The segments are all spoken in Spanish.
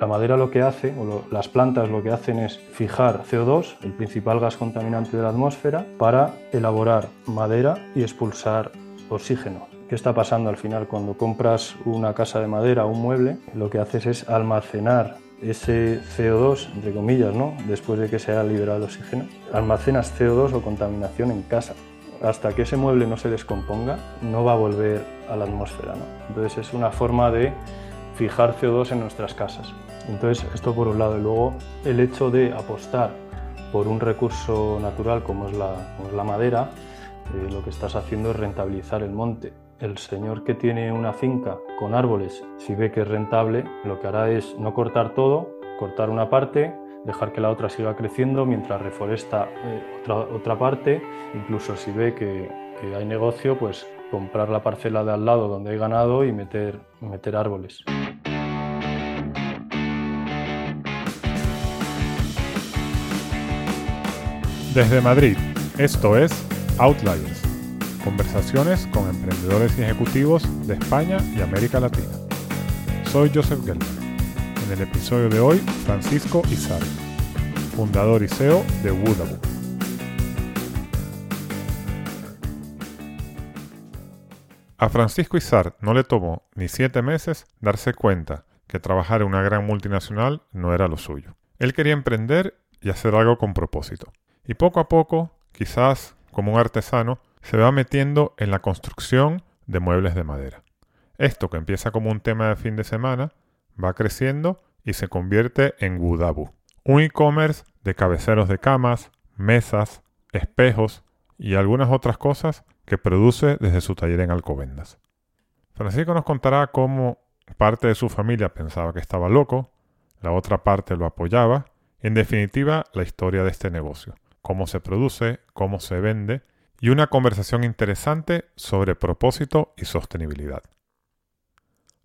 La madera lo que hace, o las plantas lo que hacen es fijar CO2, el principal gas contaminante de la atmósfera, para elaborar madera y expulsar oxígeno. ¿Qué está pasando al final? Cuando compras una casa de madera o un mueble, lo que haces es almacenar ese CO2, entre comillas, ¿no? después de que se haya liberado el oxígeno, almacenas CO2 o contaminación en casa. Hasta que ese mueble no se descomponga, no va a volver a la atmósfera. ¿no? Entonces es una forma de fijar CO2 en nuestras casas. Entonces esto por un lado. Y luego el hecho de apostar por un recurso natural como es la, madera, eh, lo que estás haciendo es rentabilizar el monte. El señor que tiene una finca con árboles, si ve que es rentable, lo que hará es no cortar todo, cortar una parte, dejar que la otra siga creciendo mientras reforesta eh, otra, parte, incluso si ve que, hay negocio, pues comprar la parcela de al lado donde hay ganado y meter árboles. Desde Madrid, esto es Outliers, conversaciones con emprendedores y ejecutivos de España y América Latina. Soy Joseph Gelman. En el episodio de hoy, Francisco Izar, fundador y CEO de Woodabook. A Francisco Izar no le tomó ni siete meses darse cuenta que trabajar en una gran multinacional no era lo suyo. Él quería emprender y hacer algo con propósito. Y poco a poco, quizás como un artesano, se va metiendo en la construcción de muebles de madera. Esto que empieza como un tema de fin de semana, va creciendo y se convierte en Wudabu, un e-commerce de cabeceros de camas, mesas, espejos y algunas otras cosas que produce desde su taller en Alcobendas. Francisco nos contará cómo parte de su familia pensaba que estaba loco, la otra parte lo apoyaba, en definitiva la historia de este negocio, cómo se produce, cómo se vende y una conversación interesante sobre propósito y sostenibilidad.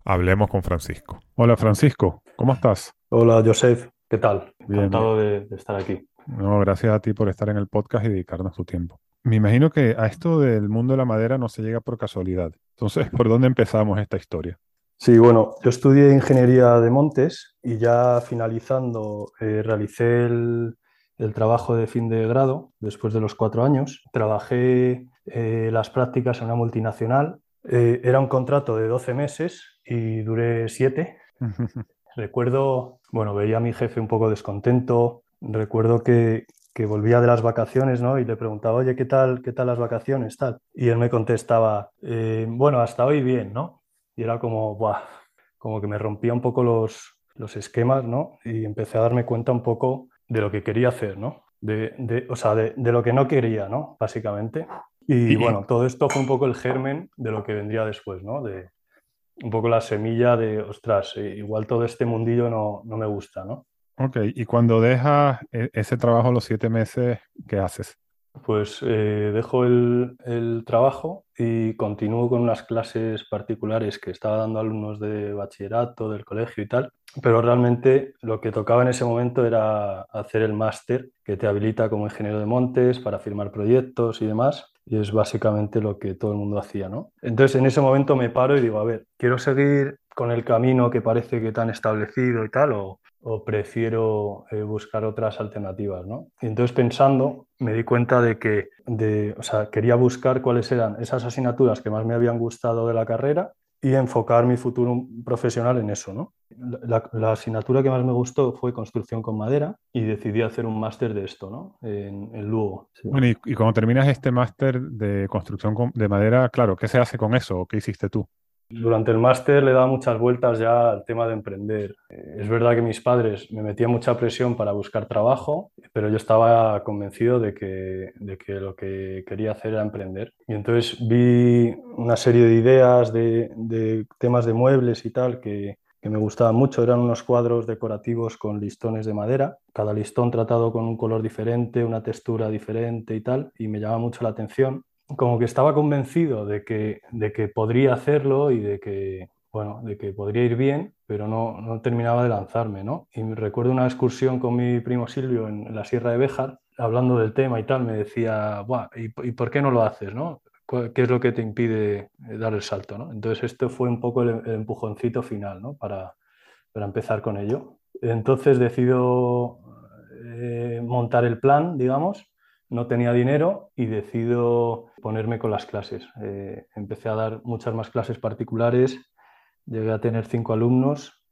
Hablemos con Francisco. Hola Francisco, ¿cómo estás? Hola Joseph, ¿qué tal? Bien, Encantado de, de estar aquí. No, gracias a ti por estar en el podcast y dedicarnos tu tiempo. Me imagino que a esto del mundo de la madera no se llega por casualidad. Entonces, ¿por dónde empezamos esta historia? Sí, bueno, yo estudié ingeniería de montes y ya finalizando eh, realicé el, el trabajo de fin de grado después de los cuatro años. Trabajé eh, las prácticas en una multinacional. Eh, era un contrato de 12 meses y duré siete. Recuerdo, bueno, veía a mi jefe un poco descontento. Recuerdo que, que volvía de las vacaciones, ¿no? Y le preguntaba, oye, ¿qué tal, qué tal las vacaciones, tal? Y él me contestaba, eh, bueno, hasta hoy bien, ¿no? Y era como, buah, como que me rompía un poco los, los esquemas, ¿no? Y empecé a darme cuenta un poco de lo que quería hacer, ¿no? De, de, o sea, de, de, lo que no quería, ¿no? Básicamente. Y, bueno, todo esto fue un poco el germen de lo que vendría después, ¿no? De un poco la semilla de, ostras, eh, igual todo este mundillo no, no me gusta, ¿no? Ok, y cuando dejas e, ese trabajo los siete meses, ¿qué haces? Pues eh, dejo el, el, trabajo y continúo con unas clases particulares que estaba dando alumnos de bachillerato, del colegio y tal, pero realmente lo que tocaba en ese momento era hacer el máster que te habilita como ingeniero de montes para firmar proyectos y demás, y es básicamente lo que todo el mundo hacía, ¿no? Entonces en ese momento me paro y digo, a ver, ¿quiero seguir con el camino que parece que tan establecido y tal, o, o prefiero eh, buscar otras alternativas, ¿no? Y entonces pensando me di cuenta de que, de, o sea, quería buscar cuáles eran esas asignaturas que más me habían gustado de la carrera y enfocar mi futuro profesional en eso, ¿no? La, asignatura que más me gustó fue construcción con madera y decidí hacer un máster de esto, ¿no? En, en Lugo. Bueno, y, y, cuando terminas este máster de construcción de madera, claro, ¿qué se hace con eso? ¿O qué hiciste tú? Durante el máster le daba muchas vueltas ya al tema de emprender. Eh, es verdad que mis padres me metían mucha presión para buscar trabajo, pero yo estaba convencido de que, de que lo que quería hacer era emprender. Y entonces vi una serie de ideas de, de temas de muebles y tal que, que me gustaban mucho. Eran unos cuadros decorativos con listones de madera, cada listón tratado con un color diferente, una textura diferente y tal, y me llamaba mucho la atención. Como que estaba convencido de que, de que podría hacerlo y de que, bueno, de que podría ir bien, pero no, no terminaba de lanzarme, ¿no? Y recuerdo una excursión con mi primo Silvio en, la Sierra de Béjar, hablando del tema y tal, me decía, Buah, ¿y, ¿y, por qué no lo haces, no? ¿Qué es lo que te impide eh, dar el salto, no? Entonces esto fue un poco el, el empujoncito final, ¿no? Para, para, empezar con ello. Entonces decido eh, montar el plan, digamos, no tenía dinero y decido ponerme con las clases. Eh, empecé a dar muchas más clases particulares llegué a tener cinco alumnos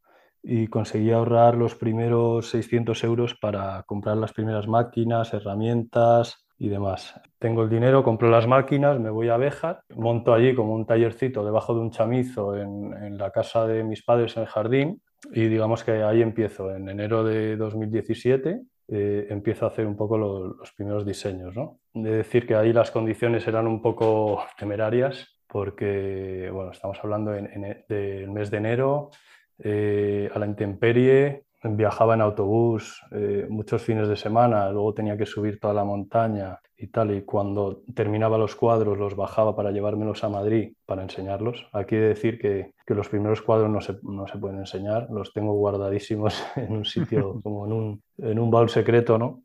y conseguí ahorrar los primeros 600 euros para comprar las primeras máquinas, herramientas y demás. Tengo el dinero, compro las máquinas, me voy a Béjar, monto allí como un tallercito debajo de un chamizo en, en la casa de mis padres en el jardín y digamos que ahí empiezo. En enero de 2017 eh, empiezo a hacer un poco lo, los primeros diseños. ¿no? De decir que ahí las condiciones eran un poco temerarias porque bueno, estamos hablando en, en, del mes de enero, eh, a la intemperie, viajaba en autobús eh, muchos fines de semana, luego tenía que subir toda la montaña y tal, y cuando terminaba los cuadros los bajaba para llevármelos a Madrid para enseñarlos. Aquí he de decir que, que los primeros cuadros no se, no se, pueden enseñar, los tengo guardadísimos en un sitio como en un, en un baúl secreto, ¿no?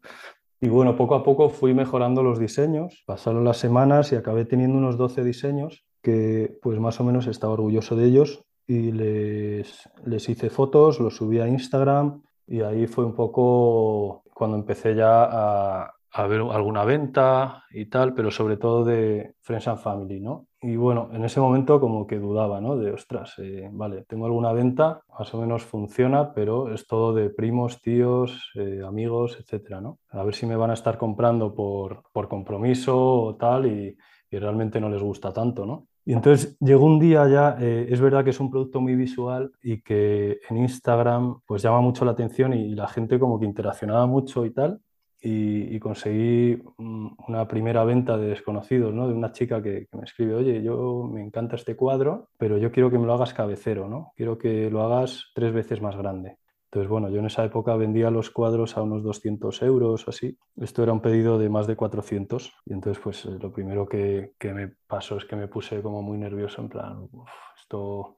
Y bueno, poco a poco fui mejorando los diseños, pasaron las semanas y acabé teniendo unos 12 diseños que pues más o menos estaba orgulloso de ellos y les, les hice fotos, los subí a Instagram y ahí fue un poco cuando empecé ya a, a ver alguna venta y tal, pero sobre todo de Friends and Family, ¿no? Y bueno, en ese momento como que dudaba, ¿no? De, ostras, eh, vale, tengo alguna venta, más o menos funciona, pero es todo de primos, tíos, eh, amigos, etcétera, ¿no? A ver si me van a estar comprando por, por compromiso o tal y, y realmente no les gusta tanto, ¿no? Y entonces llegó un día ya, eh, es verdad que es un producto muy visual y que en Instagram pues llama mucho la atención y, la gente como que interaccionaba mucho y tal. Y, conseguí una primera venta de desconocidos, ¿no? De una chica que, que, me escribe, oye, yo me encanta este cuadro, pero yo quiero que me lo hagas cabecero, ¿no? Quiero que lo hagas tres veces más grande. Entonces, bueno, yo en esa época vendía los cuadros a unos 200 euros o así. Esto era un pedido de más de 400 y entonces pues eh, lo primero que, que me pasó es que me puse como muy nervioso en plan, esto,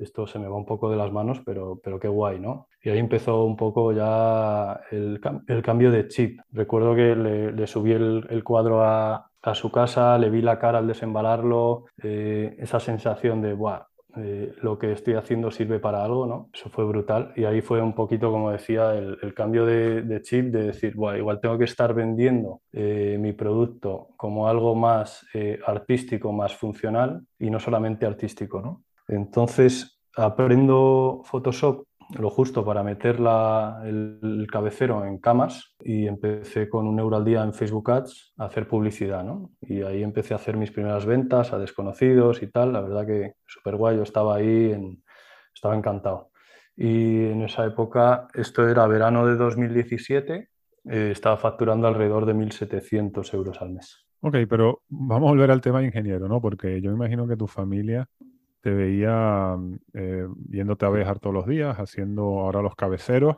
esto se me va un poco de las manos, pero, pero qué guay, ¿no? Y ahí empezó un poco ya el, el cambio de chip. Recuerdo que le, subí el, el cuadro a, a, su casa, le vi la cara al desembalarlo, eh, esa sensación de, Buah, eh, lo que estoy haciendo sirve para algo, ¿no? Eso fue brutal y ahí fue un poquito, como decía, el, cambio de, de, chip, de decir, bueno, igual tengo que estar vendiendo eh, mi producto como algo más eh, artístico, más funcional y no solamente artístico, ¿no? Entonces, aprendo Photoshop lo justo para meter la, el, cabecero en camas y empecé con un euro al día en Facebook Ads a hacer publicidad, ¿no? Y ahí empecé a hacer mis primeras ventas a desconocidos y tal. La verdad que súper guay, yo estaba ahí, estaba encantado. Y en esa época, esto era verano de 2017, eh, estaba facturando alrededor de 1.700 euros al mes. Ok, pero vamos a volver al tema de ingeniero, ¿no? Porque yo imagino que tu familia te veía eh, yéndote a Béjar todos los días, haciendo ahora los cabeceros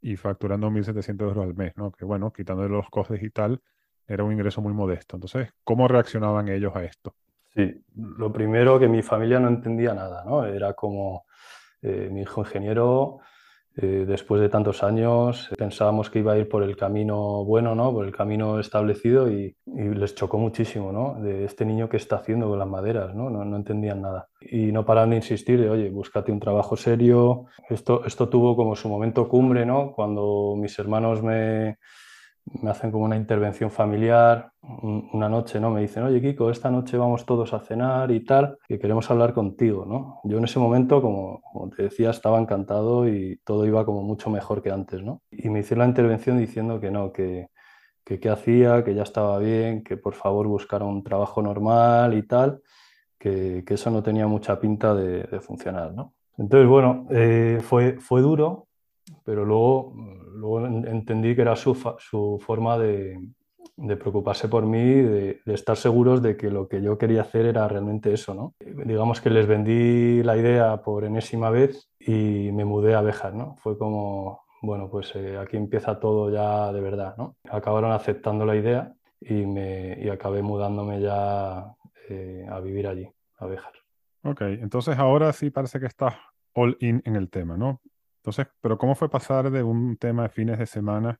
y facturando 1.700 euros al mes, ¿no? Que bueno, quitándole los costes y tal, era un ingreso muy modesto. Entonces, ¿cómo reaccionaban ellos a esto? Sí, lo primero que mi familia no entendía nada, ¿no? Era como eh, mi hijo ingeniero, eh, después de tantos años pensábamos que iba a ir por el camino bueno, ¿no? por el camino establecido y, y, les chocó muchísimo ¿no? de este niño que está haciendo con las maderas, ¿no? No, no entendían nada. Y no pararon de insistir de, oye, búscate un trabajo serio. Esto, esto tuvo como su momento cumbre, ¿no? cuando mis hermanos me, me hacen como una intervención familiar una noche, ¿no? Me dicen, oye, Kiko, esta noche vamos todos a cenar y tal, que queremos hablar contigo, ¿no? Yo en ese momento, como, te decía, estaba encantado y todo iba como mucho mejor que antes, ¿no? Y me hicieron la intervención diciendo que no, que que qué hacía, que ya estaba bien, que por favor buscara un trabajo normal y tal, que, que eso no tenía mucha pinta de, de funcionar, ¿no? Entonces, bueno, eh, fue, fue duro, pero luego, luego entendí que era su, su forma de, de preocuparse por mí, de, de, estar seguros de que lo que yo quería hacer era realmente eso, ¿no? Digamos que les vendí la idea por enésima vez y me mudé a Béjar, ¿no? Fue como, bueno, pues eh, aquí empieza todo ya de verdad, ¿no? Acabaron aceptando la idea y, me, y acabé mudándome ya eh, a vivir allí, a Béjar. Ok, entonces ahora sí parece que estás all in en el tema, ¿no? Entonces, pero ¿cómo fue pasar de un tema de fines de semana,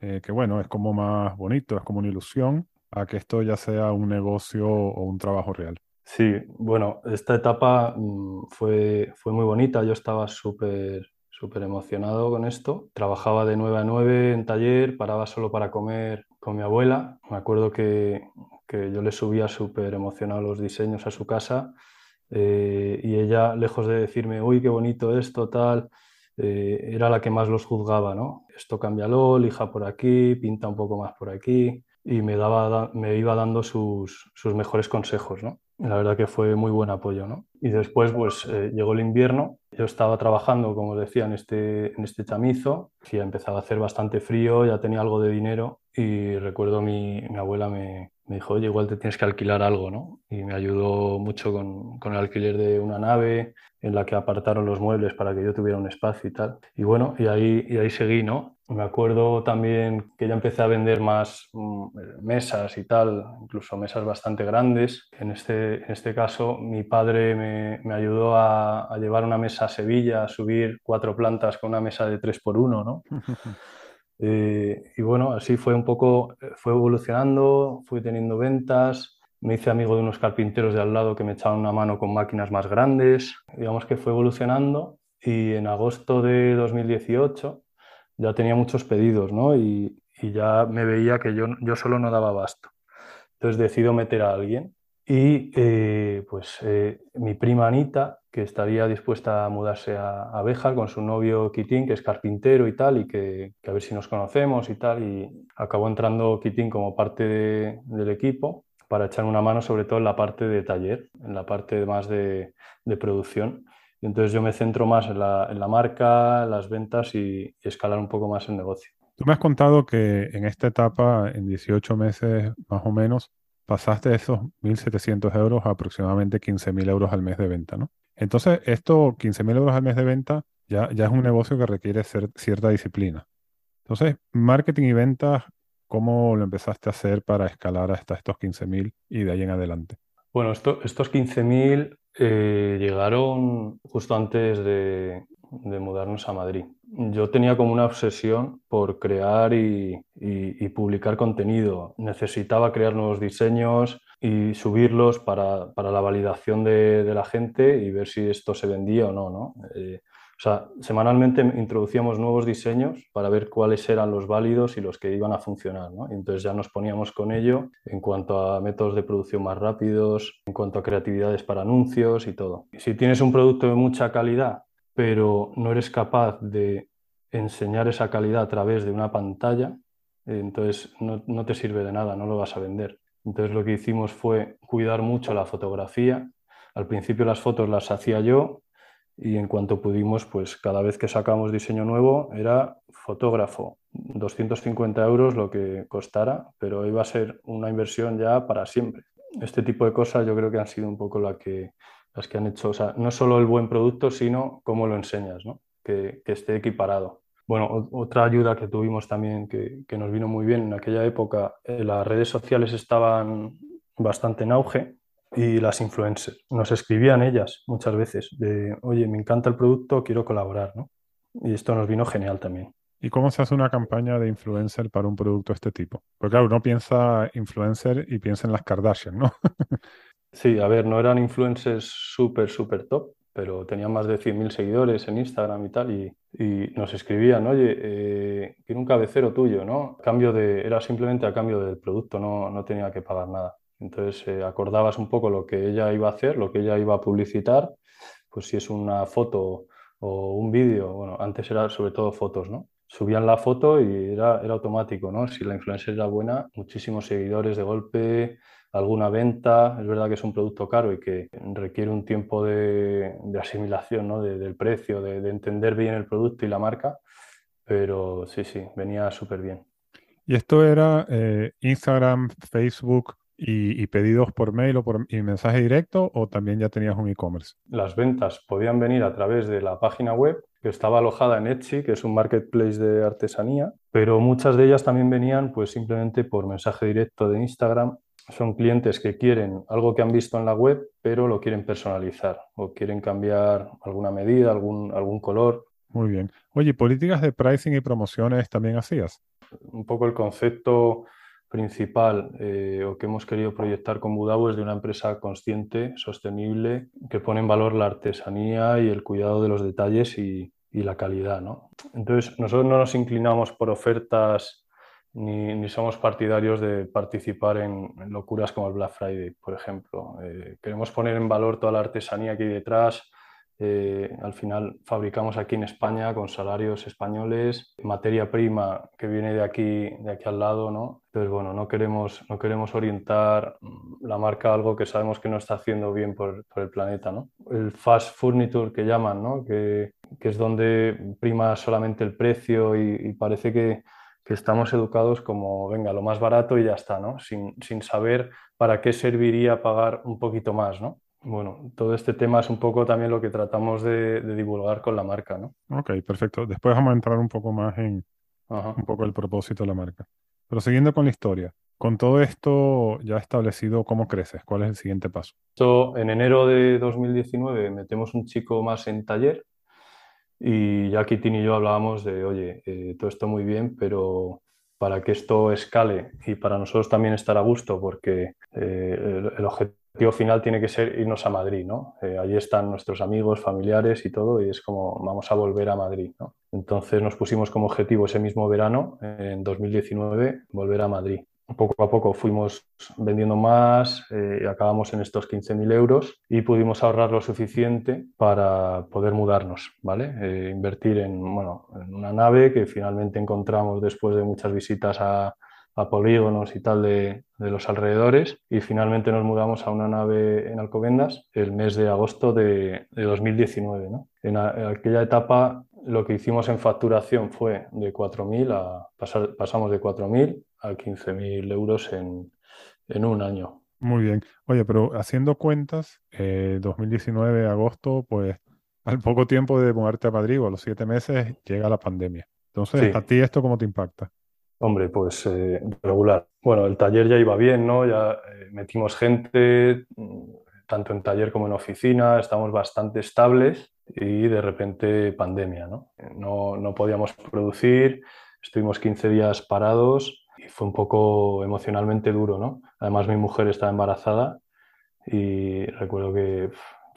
eh, que bueno, es como más bonito, es como una ilusión, a que esto ya sea un negocio o un trabajo real? Sí, bueno, esta etapa mm, fue, fue muy bonita, yo estaba súper súper emocionado con esto. Trabajaba de 9 a 9 en taller, paraba solo para comer con mi abuela. Me acuerdo que, que yo le subía súper emocionado los diseños a su casa eh, y ella, lejos de decirme, uy, qué bonito esto, tal, eh, era la que más los juzgaba, ¿no? Esto cámbialo, lija por aquí, pinta un poco más por aquí y me, daba, me iba dando sus, sus mejores consejos, ¿no? La verdad que fue muy buen apoyo, ¿no? Y después, pues, eh, llegó el invierno, yo estaba trabajando, como os decía, en este, en este chamizo, ya empezaba a hacer bastante frío, ya tenía algo de dinero y recuerdo mi, mi abuela me, me dijo, oye, igual te tienes que alquilar algo, ¿no? Y me ayudó mucho con, con, el alquiler de una nave en la que apartaron los muebles para que yo tuviera un espacio y tal. Y bueno, y ahí, y ahí seguí, ¿no? Me acuerdo también que ya empecé a vender más mm, mesas y tal, incluso mesas bastante grandes. En este, en este caso, mi padre me, me ayudó a, llevar una mesa a Sevilla, a subir cuatro plantas con una mesa de 3x1, ¿no? Eh, y bueno, así fue un poco, eh, fue evolucionando, fui teniendo ventas, me hice amigo de unos carpinteros de al lado que me echaban una mano con máquinas más grandes, digamos que fue evolucionando y en agosto de 2018 ya tenía muchos pedidos, ¿no? Y, y ya me veía que yo, yo solo no daba abasto. Entonces decido meter a alguien y eh, pues eh, mi prima Anita, que estaría dispuesta a mudarse a, a con su novio Kitín, que es carpintero y tal, y que, a ver si nos conocemos y tal, y acabó entrando Kitín como parte de, del equipo para echar una mano sobre todo en la parte de taller, en la parte más de, de producción. Y entonces yo me centro más en la, en la marca, las ventas y, y escalar un poco más el negocio. Tú me has contado que en esta etapa, en 18 meses más o menos, pasaste esos 1.700 euros a aproximadamente 15.000 euros al mes de venta, ¿no? Entonces, esto, 15.000 euros al mes de venta, ya, ya es un negocio que requiere ser, cierta disciplina. Entonces, marketing y ventas, ¿cómo lo empezaste a hacer para escalar hasta estos 15.000 y de ahí en adelante? Bueno, esto, estos 15.000 eh, llegaron justo antes de, de mudarnos a Madrid yo tenía como una obsesión por crear y, y, publicar contenido. Necesitaba crear nuevos diseños y subirlos para, para la validación de, de, la gente y ver si esto se vendía o no. ¿no? Eh, o sea, semanalmente introducíamos nuevos diseños para ver cuáles eran los válidos y los que iban a funcionar. ¿no? Y entonces ya nos poníamos con ello en cuanto a métodos de producción más rápidos, en cuanto a creatividades para anuncios y todo. Si tienes un producto de mucha calidad pero no eres capaz de enseñar esa calidad a través de una pantalla, entonces no, no, te sirve de nada, no lo vas a vender. Entonces lo que hicimos fue cuidar mucho la fotografía. Al principio las fotos las hacía yo y en cuanto pudimos, pues cada vez que sacamos diseño nuevo era fotógrafo, 250 euros lo que costara, pero iba a ser una inversión ya para siempre. Este tipo de cosas yo creo que han sido un poco la que las que han hecho, o sea, no solo el buen producto, sino cómo lo enseñas, ¿no? que, que esté equiparado. Bueno, otra ayuda que tuvimos también que, que, nos vino muy bien en aquella época, eh, las redes sociales estaban bastante en auge y las influencers. Nos escribían ellas muchas veces de, oye, me encanta el producto, quiero colaborar, ¿no? Y esto nos vino genial también. ¿Y cómo se hace una campaña de influencer para un producto de este tipo? Porque claro, uno piensa influencer y piensa en las Kardashian, ¿no? Sí, a ver, no eran influencers súper, súper top, pero tenían más de 100.000 seguidores en Instagram y tal, y, nos escribían, oye, eh, un cabecero tuyo, ¿no? cambio de, era simplemente a cambio del producto, no, no tenía que pagar nada. Entonces eh, acordabas un poco lo que ella iba a hacer, lo que ella iba a publicitar, pues si es una foto o un vídeo, bueno, antes era sobre todo fotos, ¿no? Subían la foto y era, era automático, ¿no? Si la influencer era buena, muchísimos seguidores de golpe, alguna venta. Es verdad que es un producto caro y que requiere un tiempo de, de asimilación ¿no? de, del precio, de, de, entender bien el producto y la marca, pero sí, sí, venía súper bien. ¿Y esto era eh, Instagram, Facebook y, pedidos por mail o por y mensaje directo o también ya tenías un e-commerce? Las ventas podían venir a través de la página web que estaba alojada en Etsy, que es un marketplace de artesanía, pero muchas de ellas también venían pues simplemente por mensaje directo de Instagram. Son clientes que quieren algo que han visto en la web, pero lo quieren personalizar o quieren cambiar alguna medida, algún, algún color. Muy bien. Oye, ¿políticas de pricing y promociones también hacías? Un poco el concepto principal eh, o que hemos querido proyectar con Budabo es de una empresa consciente, sostenible, que pone en valor la artesanía y el cuidado de los detalles y, la calidad. ¿no? Entonces, nosotros no nos inclinamos por ofertas ni, somos partidarios de participar en, locuras como el Black Friday, por ejemplo. Eh, queremos poner en valor toda la artesanía que hay detrás, eh, al final fabricamos aquí en España con salarios españoles, materia prima que viene de aquí, de aquí al lado, ¿no? Entonces, bueno, no queremos, no queremos orientar la marca a algo que sabemos que no está haciendo bien por, el planeta, ¿no? El fast furniture que llaman, ¿no? Que es donde prima solamente el precio y, parece que, que, estamos educados como, venga, lo más barato y ya está, ¿no? Sin, sin saber para qué serviría pagar un poquito más, ¿no? Bueno, todo este tema es un poco también lo que tratamos de, divulgar con la marca, ¿no? Ok, perfecto. Después vamos a entrar un poco más en un poco el propósito de la marca. Pero siguiendo con la historia, con todo esto ya establecido, ¿cómo creces? ¿Cuál es el siguiente paso? en enero de 2019 metemos un chico más en taller y ya Kitin y yo hablábamos de, oye, eh, todo esto muy bien, pero para que esto escale y para nosotros también estar a gusto, porque eh, el objetivo final tiene que ser irnos a Madrid, ¿no? Eh, allí están nuestros amigos, familiares y todo, y es como vamos a volver a Madrid, ¿no? Entonces nos pusimos como objetivo ese mismo verano, en 2019, volver a Madrid. Poco a poco fuimos vendiendo más, eh, acabamos en estos 15.000 euros y pudimos ahorrar lo suficiente para poder mudarnos, ¿vale? Eh, invertir en, bueno, en una nave que finalmente encontramos después de muchas visitas a, polígonos y tal de, los alrededores y finalmente nos mudamos a una nave en Alcobendas el mes de agosto de, 2019. En, aquella etapa lo que hicimos en facturación fue de 4.000 a pasamos de 4.000 a 15.000 euros en, un año. Muy bien. Oye, pero haciendo cuentas, 2019, eh, agosto, pues al poco tiempo de mudarte a Madrid, o a los siete meses, llega la pandemia. Entonces, ¿a ti esto cómo te impacta? Hombre, pues eh, regular. Bueno, el taller ya iba bien, ¿no? Ya eh, metimos gente, tanto en taller como en oficina, estamos bastante estables y de repente pandemia, ¿no? No, no podíamos producir, estuvimos 15 días parados y fue un poco emocionalmente duro, ¿no? Además mi mujer estaba embarazada y recuerdo que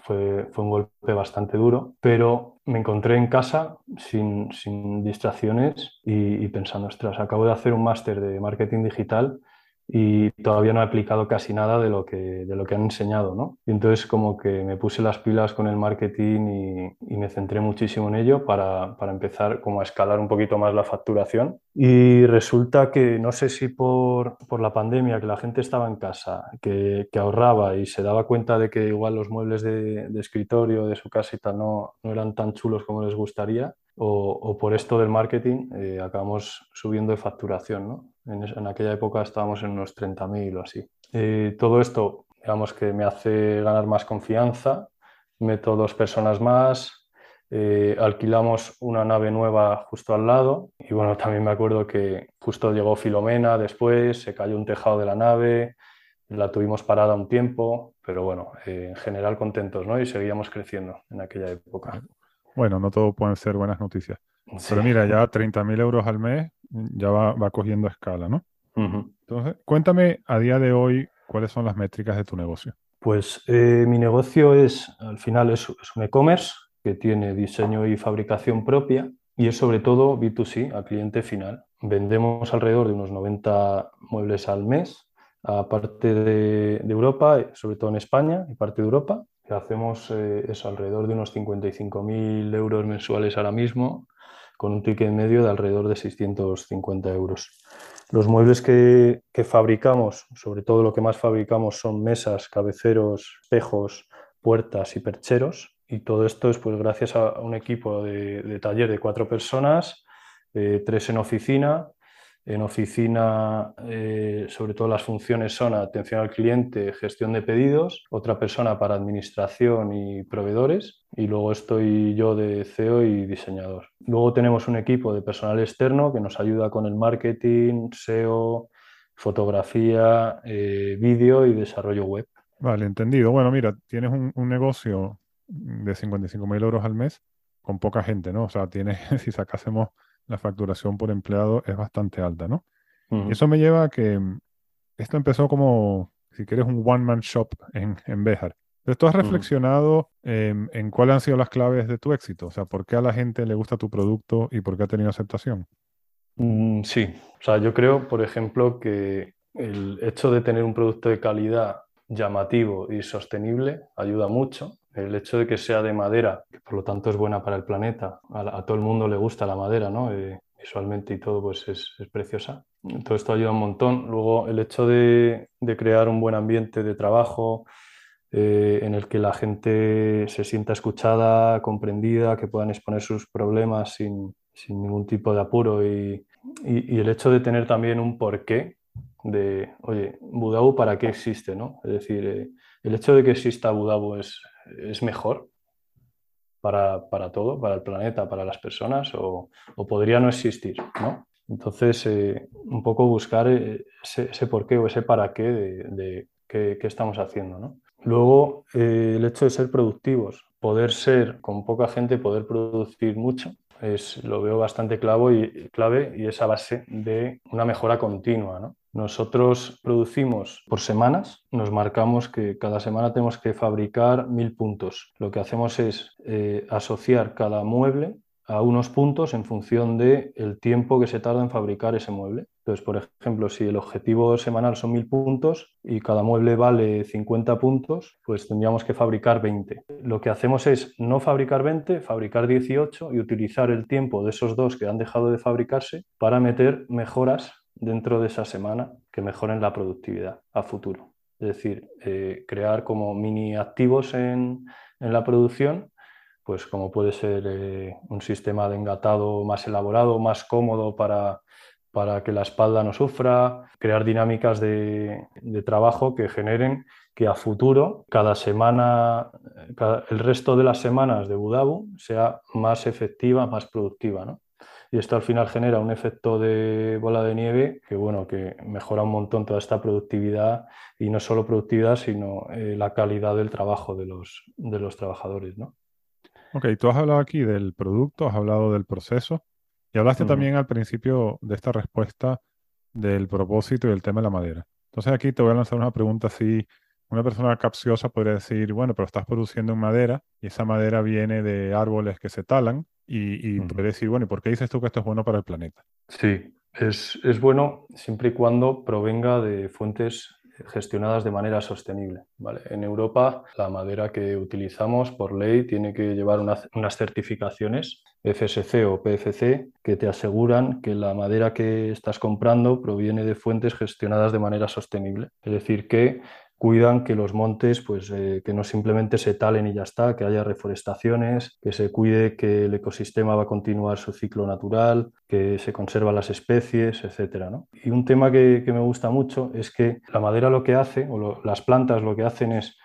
fue, fue, un golpe bastante duro, pero me encontré en casa sin, sin distracciones y, y, pensando, ostras, acabo de hacer un máster de marketing digital y todavía no he aplicado casi nada de lo que, de lo que han enseñado, ¿no? Y entonces como que me puse las pilas con el marketing y, y me centré muchísimo en ello para, para, empezar como a escalar un poquito más la facturación. Y resulta que, no sé si por, por la pandemia, que la gente estaba en casa, que, que, ahorraba y se daba cuenta de que igual los muebles de, escritorio de su casita no, no eran tan chulos como les gustaría, o, por esto del marketing, eh, acabamos subiendo de facturación, ¿no? En, aquella época estábamos en unos 30.000 o así. todo esto, digamos que me hace ganar más confianza, meto dos personas más, eh, alquilamos una nave nueva justo al lado y bueno, también me acuerdo que justo llegó Filomena después, se cayó un tejado de la nave, la tuvimos parada un tiempo, pero bueno, eh, en general contentos, ¿no? Y seguíamos creciendo en aquella época. Bueno, no todo pueden ser buenas noticias. Pero mira, ya 30.000 euros al mes ya va, va cogiendo escala, ¿no? Entonces, cuéntame a día de hoy cuáles son las métricas de tu negocio. Pues eh, mi negocio es, al final, es, un e-commerce que tiene diseño y fabricación propia y es sobre todo B2C, a cliente final. Vendemos alrededor de unos 90 muebles al mes a parte de, Europa, sobre todo en España y parte de Europa. Hacemos eh, es alrededor de unos 55.000 euros mensuales ahora mismo con un ticket medio de alrededor de 650 euros. Los muebles que, fabricamos, sobre todo lo que más fabricamos son mesas, cabeceros, espejos, puertas y percheros. Y todo esto es pues gracias a un equipo de, taller de cuatro personas, eh, tres en oficina, En oficina, eh, sobre todo las funciones son atención al cliente, gestión de pedidos, otra persona para administración y proveedores, y luego estoy yo de CEO y diseñador. Luego tenemos un equipo de personal externo que nos ayuda con el marketing, SEO, fotografía, eh, vídeo y desarrollo web. Vale, entendido. Bueno, mira, tienes un, negocio de 55 mil euros al mes con poca gente, ¿no? O sea, tienes, si sacásemos la facturación por empleado es bastante alta, ¿no? Y eso me lleva a que mm, esto empezó como, si quieres, un one-man shop en, en Bejar. Pero tú has reflexionado en cuáles han sido las claves de tu éxito, o sea, por qué a la gente le gusta tu producto y por qué ha tenido aceptación. Mm, sí, o sea, yo creo, por ejemplo, que el hecho de tener un producto de calidad llamativo y sostenible ayuda mucho. El hecho de que sea de madera, que por lo tanto es buena para el planeta, a, todo el mundo le gusta la madera, ¿no? Eh, visualmente y todo, pues es, preciosa. Todo esto ayuda un montón. Luego, el hecho de, crear un buen ambiente de trabajo eh, en el que la gente se sienta escuchada, comprendida, que puedan exponer sus problemas sin, ningún tipo de apuro y, el hecho de tener también un porqué de, oye, Budabu, ¿para qué existe? ¿no? Es decir, eh, el hecho de que exista Budabu es, es mejor para, todo, para el planeta, para las personas, o, podría no existir, ¿no? Entonces, eh, un poco buscar eh, ese, porqué o ese para qué de, qué, estamos haciendo, ¿no? Luego, el hecho de ser productivos, poder ser con poca gente, poder producir mucho, es, lo veo bastante clavo y, clave y es a base de una mejora continua, ¿no? Nosotros producimos por semanas, nos marcamos que cada semana tenemos que fabricar mil puntos. Lo que hacemos es eh, asociar cada mueble a unos puntos en función del el tiempo que se tarda en fabricar ese mueble. Entonces, por ejemplo, si el objetivo semanal son mil puntos y cada mueble vale 50 puntos, pues tendríamos que fabricar 20. Lo que hacemos es no fabricar 20, fabricar 18 y utilizar el tiempo de esos dos que han dejado de fabricarse para meter mejoras dentro de esa semana que mejoren la productividad a futuro. Es decir, eh, crear como mini activos en, la producción, pues como puede ser eh, un sistema de engatado más elaborado, más cómodo para, para que la espalda no sufra, crear dinámicas de, trabajo que generen que a futuro, cada semana, el resto de las semanas de Budabu sea más efectiva, más productiva. ¿no? y esto al final genera un efecto de bola de nieve que, bueno, que mejora un montón toda esta productividad y no solo productividad, sino eh, la calidad del trabajo de los, de los trabajadores, ¿no? Ok, tú has hablado aquí del producto, has hablado del proceso y hablaste también al principio de esta respuesta del propósito y el tema de la madera. Entonces aquí te voy a lanzar una pregunta así una persona capciosa podría decir, bueno, pero estás produciendo en madera y esa madera viene de árboles que se talan y, puede decir, bueno, ¿y por qué dices tú que esto es bueno para el planeta? Sí, es, bueno siempre y cuando provenga de fuentes gestionadas de manera sostenible. ¿vale? En Europa, la madera que utilizamos por ley tiene que llevar unas certificaciones FSC o PFC que te aseguran que la madera que estás comprando proviene de fuentes gestionadas de manera sostenible. Es decir, que cuidan que los montes, pues eh, que no simplemente se talen y ya está, que haya reforestaciones, que se cuide que el ecosistema va a continuar su ciclo natural, que se conservan las especies, etc. Y un tema que, me gusta mucho es que la madera lo que hace, o las plantas lo que hacen es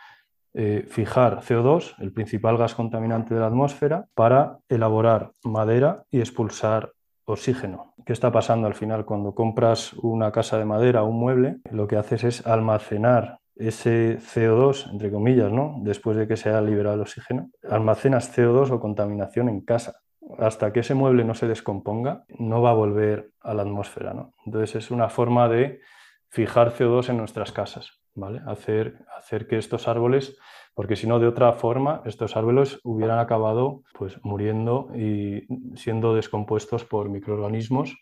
eh, fijar CO2, el principal gas contaminante de la atmósfera, para elaborar madera y expulsar oxígeno. ¿Qué está pasando al final cuando compras una casa de madera un mueble? Lo que haces es almacenar ese CO2, entre comillas, ¿no? después de que se haya liberado el oxígeno, almacenas CO2 o contaminación en casa. Hasta que ese mueble no se descomponga, no va a volver a la atmósfera. ¿no? Entonces es una forma de fijar CO2 en nuestras casas, ¿vale? hacer, hacer que estos árboles, porque si no, de otra forma, estos árboles hubieran acabado pues, muriendo y siendo descompuestos por microorganismos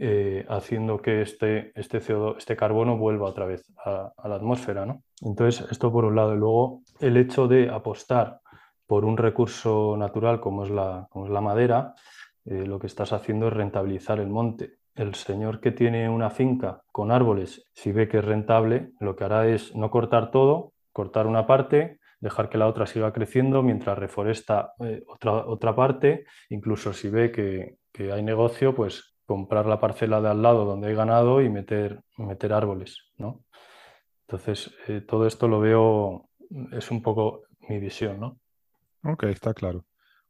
eh, haciendo que este, este, CO2, este carbono vuelva otra vez a, la atmósfera. ¿no? Entonces, esto por un lado. Y luego, el hecho de apostar por un recurso natural como es la, como es la madera, eh, lo que estás haciendo es rentabilizar el monte. El señor que tiene una finca con árboles, si ve que es rentable, lo que hará es no cortar todo, cortar una parte, dejar que la otra siga creciendo mientras reforesta eh, otra, otra parte, incluso si ve que, que hay negocio, pues comprar la parcela de al lado donde hay ganado y meter, meter árboles, ¿no? Entonces, eh, todo esto lo veo, es un poco mi visión, ¿no? Ok, está claro.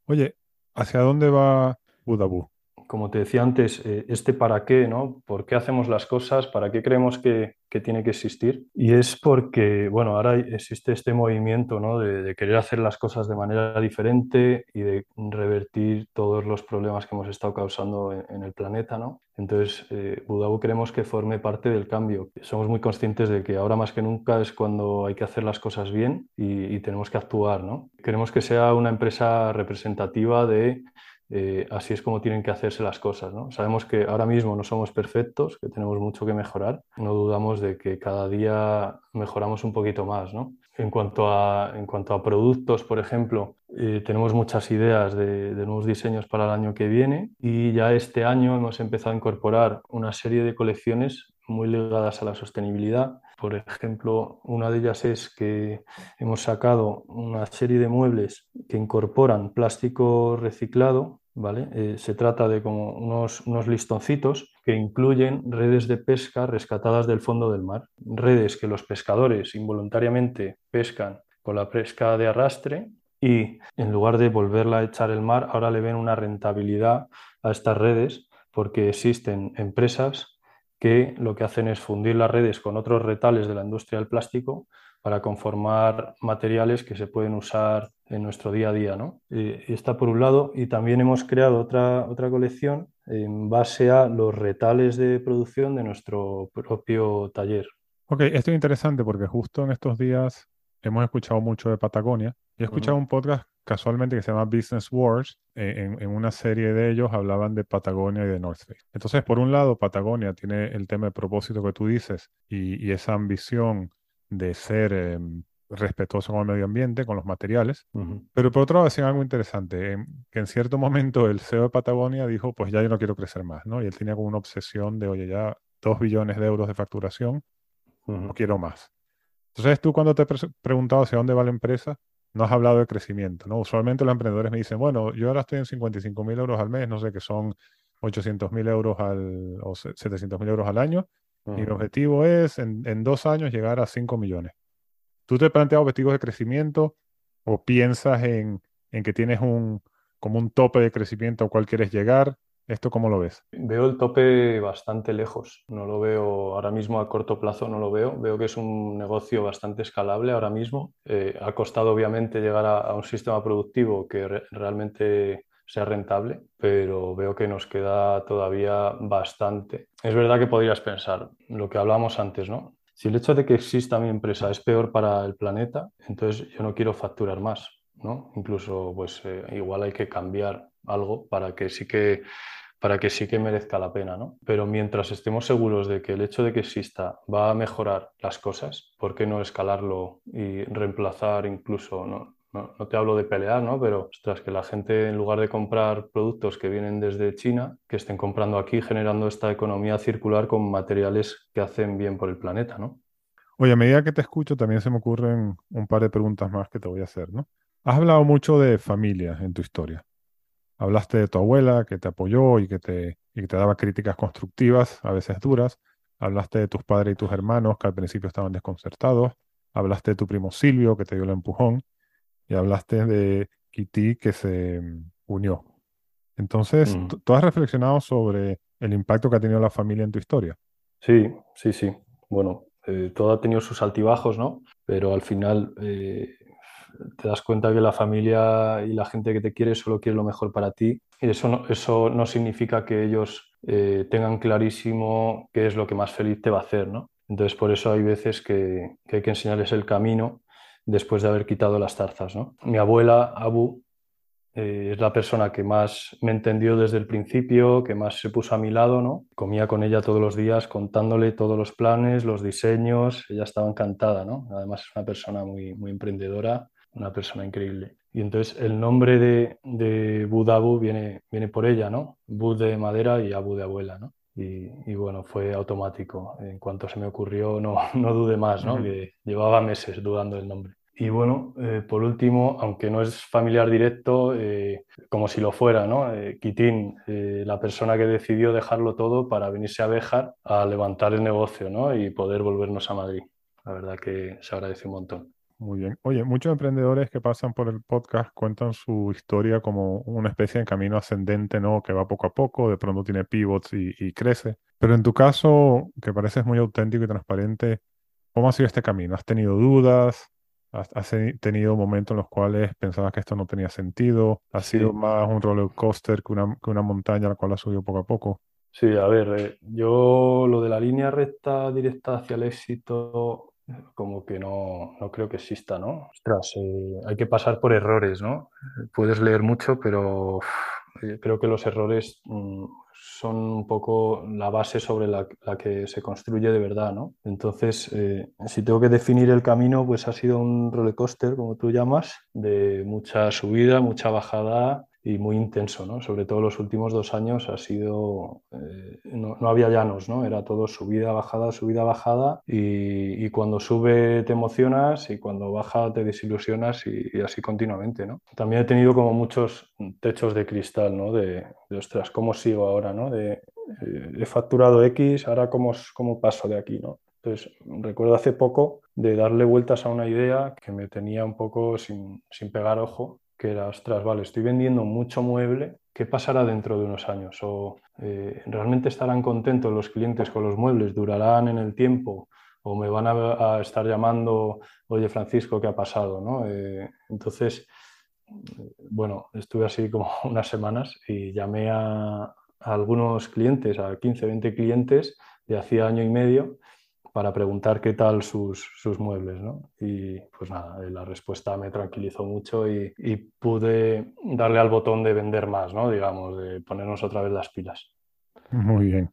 Oye, ¿hacia dónde va Budabú? Como te decía antes, eh, este para qué, ¿no? ¿Por qué hacemos las cosas? ¿Para qué creemos que, tiene que existir? Y es porque, bueno, ahora existe este movimiento, ¿no? De, querer hacer las cosas de manera diferente y de revertir todos los problemas que hemos estado causando en, el planeta, ¿no? Entonces, eh, queremos que forme parte del cambio. Somos muy conscientes de que ahora más que nunca es cuando hay que hacer las cosas bien y, y tenemos que actuar, ¿no? Queremos que sea una empresa representativa de eh, así es como tienen que hacerse las cosas. ¿no? Sabemos que ahora mismo no somos perfectos, que tenemos mucho que mejorar. No dudamos de que cada día mejoramos un poquito más. En, cuanto a, en cuanto a productos, por ejemplo, eh, tenemos muchas ideas de, de, nuevos diseños para el año que viene y ya este año hemos empezado a incorporar una serie de colecciones muy ligadas a la sostenibilidad. Por ejemplo, una de ellas es que hemos sacado una serie de muebles que incorporan plástico reciclado ¿vale? Eh, se trata de como unos, unos, listoncitos que incluyen redes de pesca rescatadas del fondo del mar, redes que los pescadores involuntariamente pescan con la pesca de arrastre y en lugar de volverla a echar el mar, ahora le ven una rentabilidad a estas redes porque existen empresas que lo que hacen es fundir las redes con otros retales de la industria del plástico para conformar materiales que se pueden usar en nuestro día a día. ¿no? Y, está por un lado, y también hemos creado otra, otra colección en base a los retales de producción de nuestro propio taller. Ok, esto es interesante porque justo en estos días hemos escuchado mucho de Patagonia y he escuchado un podcast casualmente que se llama Business Wars. Eh, en, una serie de ellos hablaban de Patagonia y de North Face. Entonces, por un lado, Patagonia tiene el tema de propósito que tú dices y, esa ambición de ser em, respetuoso con el medio ambiente, con los materiales. Pero por otro lado decían algo interesante, que en cierto momento el CEO de Patagonia dijo, pues ya yo no quiero crecer más, ¿no? Y él tenía como una obsesión de, oye, ya dos billones de euros de facturación, no quiero más. Entonces tú cuando te he preguntado hacia dónde va la empresa, no has hablado de crecimiento, ¿no? Usualmente los emprendedores me dicen, bueno, yo ahora estoy en 55 mil euros al mes, no sé, que son 800 mil euros al, o 700 mil euros al año, y mi objetivo es en, en, dos años llegar a 5 millones. ¿Tú te planteas objetivos de crecimiento o piensas en, en que tienes un, como un tope de crecimiento al cual quieres llegar? ¿Esto cómo lo ves? Veo el tope bastante lejos. No lo veo ahora mismo a corto plazo, no lo veo. Veo que es un negocio bastante escalable ahora mismo. Eh, ha costado obviamente llegar a, un sistema productivo que realmente sea rentable, pero veo que nos queda todavía bastante. Es verdad que podrías pensar lo que hablábamos antes, ¿no? Si el hecho de que exista mi empresa es peor para el planeta, entonces yo no quiero facturar más, ¿no? Incluso, pues eh, igual hay que cambiar algo para que sí que para que sí que merezca la pena, ¿no? Pero mientras estemos seguros de que el hecho de que exista va a mejorar las cosas, ¿por qué no escalarlo y reemplazar incluso, ¿no? No, te hablo de pelear, ¿no? Pero, ostras, que la gente en lugar de comprar productos que vienen desde China, que estén comprando aquí, generando esta economía circular con materiales que hacen bien por el planeta, ¿no? Oye, a medida que te escucho, también se me ocurren un par de preguntas más que te voy a hacer, ¿no? Has hablado mucho de familia en tu historia. Hablaste de tu abuela que te apoyó y que te, y que te daba críticas constructivas, a veces duras. Hablaste de tus padres y tus hermanos que al principio estaban desconcertados. Hablaste de tu primo Silvio que te dio el empujón. Y hablaste de Kitty que se mm, unió. Entonces, mm. ¿tú has reflexionado sobre el impacto que ha tenido la familia en tu historia? Sí, sí, sí. Bueno, eh, todo ha tenido sus altibajos, ¿no? Pero al final eh, te das cuenta que la familia y la gente que te quiere solo quiere lo mejor para ti. Y eso no, eso no significa que ellos eh, tengan clarísimo qué es lo que más feliz te va a hacer, ¿no? Entonces, por eso hay veces que, hay que enseñarles el camino después de haber quitado las tarzas, ¿no? Mi abuela, Abu, eh, es la persona que más me entendió desde el principio, que más se puso a mi lado, ¿no? Comía con ella todos los días contándole todos los planes, los diseños, ella estaba encantada, ¿no? Además es una persona muy, muy emprendedora una persona increíble. Y entonces el nombre de, de Budabu viene, viene por ella, ¿no? Bud de madera y Abu de abuela, ¿no? Y, bueno, fue automático. En cuanto se me ocurrió, no, no dudé más, ¿no? Que llevaba meses dudando del nombre. Y bueno, eh, por último, aunque no es familiar directo, eh, como si lo fuera, ¿no? Quitín, la persona que decidió dejarlo todo para venirse a Béjar a levantar el negocio ¿no? y poder volvernos a Madrid. La verdad que se agradece un montón. Muy bien. Oye, muchos emprendedores que pasan por el podcast cuentan su historia como una especie de camino ascendente, ¿no? Que va poco a poco, de pronto tiene pivots y, crece. Pero en tu caso, que pareces muy auténtico y transparente, ¿cómo ha sido este camino? ¿Has tenido dudas? ¿Has, tenido momentos en los cuales pensabas que esto no tenía sentido? ¿Ha sido más un roller coaster que una, que una montaña a la cual has subido poco a poco? Sí, a ver, eh, yo lo de la línea recta directa hacia el éxito como que no, no creo que exista, ¿no? Ostras, eh, hay que pasar por errores, ¿no? Puedes leer mucho, pero eh, creo que los errores mm, son un poco la base sobre la, que se construye de verdad, ¿no? Entonces, eh, si tengo que definir el camino, pues ha sido un roller coaster, como tú llamas, de mucha subida, mucha bajada, y muy intenso, ¿no? Sobre todo los últimos dos años ha sido, eh, no, había llanos, ¿no? Era todo subida, bajada, subida, bajada y, cuando sube te emocionas y cuando baja te desilusionas y, así continuamente, ¿no? También he tenido como muchos techos de cristal, ¿no? De, ostras, ¿cómo sigo ahora, ¿no? De, eh, he facturado X, ahora cómo, cómo paso de aquí, ¿no? Entonces, recuerdo hace poco de darle vueltas a una idea que me tenía un poco sin, sin pegar ojo que era, ostras, vale, estoy vendiendo mucho mueble, ¿qué pasará dentro de unos años? ¿O eh, realmente estarán contentos los clientes con los muebles? ¿Durarán en el tiempo? ¿O me van a, estar llamando, oye Francisco, ¿qué ha pasado? ¿no? Eh, entonces, bueno, estuve así como unas semanas y llamé a, a algunos clientes, a 15, 20 clientes de hacía año y medio para preguntar qué tal sus, sus muebles. ¿no? Y pues nada, la respuesta me tranquilizó mucho y, y, pude darle al botón de vender más, ¿no? digamos, de ponernos otra vez las pilas. Muy bien.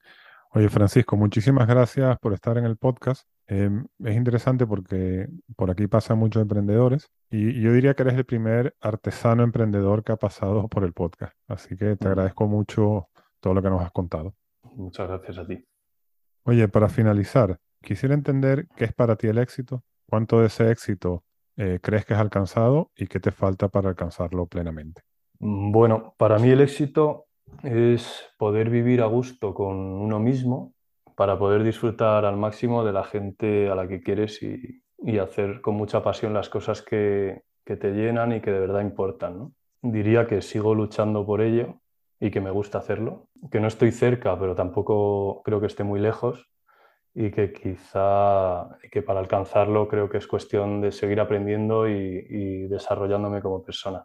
Oye, Francisco, muchísimas gracias por estar en el podcast. Em, es interesante porque por aquí pasan muchos emprendedores y yo diría que eres el primer artesano emprendedor que ha pasado por el podcast. Así que te agradezco mucho todo lo que nos has contado. Muchas gracias a ti. Oye, para finalizar, Quisiera entender qué es para ti el éxito, cuánto de ese éxito eh, crees que has alcanzado y qué te falta para alcanzarlo plenamente. Mm, bueno, para mí el éxito es poder vivir a gusto con uno mismo para poder disfrutar al máximo de la gente a la que quieres y, hacer con mucha pasión las cosas que, te llenan y que de verdad importan. Diría que sigo luchando por ello y que me gusta hacerlo, que no estoy cerca, pero tampoco creo que esté muy lejos y que quizá que para alcanzarlo creo que es cuestión de seguir aprendiendo y, desarrollándome como persona.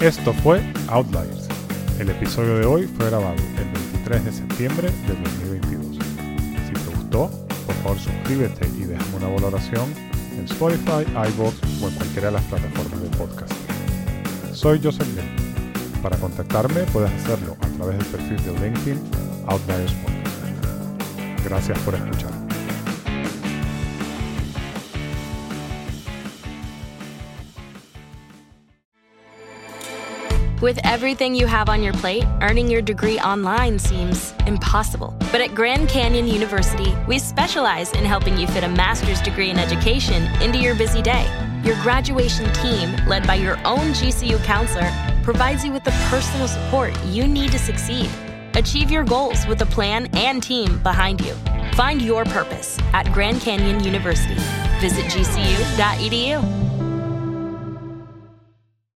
Esto fue Outliers. El episodio de hoy fue grabado el 23 de septiembre de 2022. Si te gustó, por favor suscríbete y déjame una valoración en Spotify, iVoox o en cualquiera de las plataformas de podcast. Soy Joseph Lin para contactarme puedes hacerlo a través del perfil de LinkedIn Outliers Podcast. Gracias por escuchar. With everything you have on your plate, earning your degree online seems impossible. But at Grand Canyon University, we specialize in helping you fit a master's degree in education into your busy day. Your graduation team, led by your own GCU counselor, provides you with the personal support you need to succeed. Achieve your goals with a plan and team behind you. Find your purpose at Grand Canyon University. Visit gcu.edu.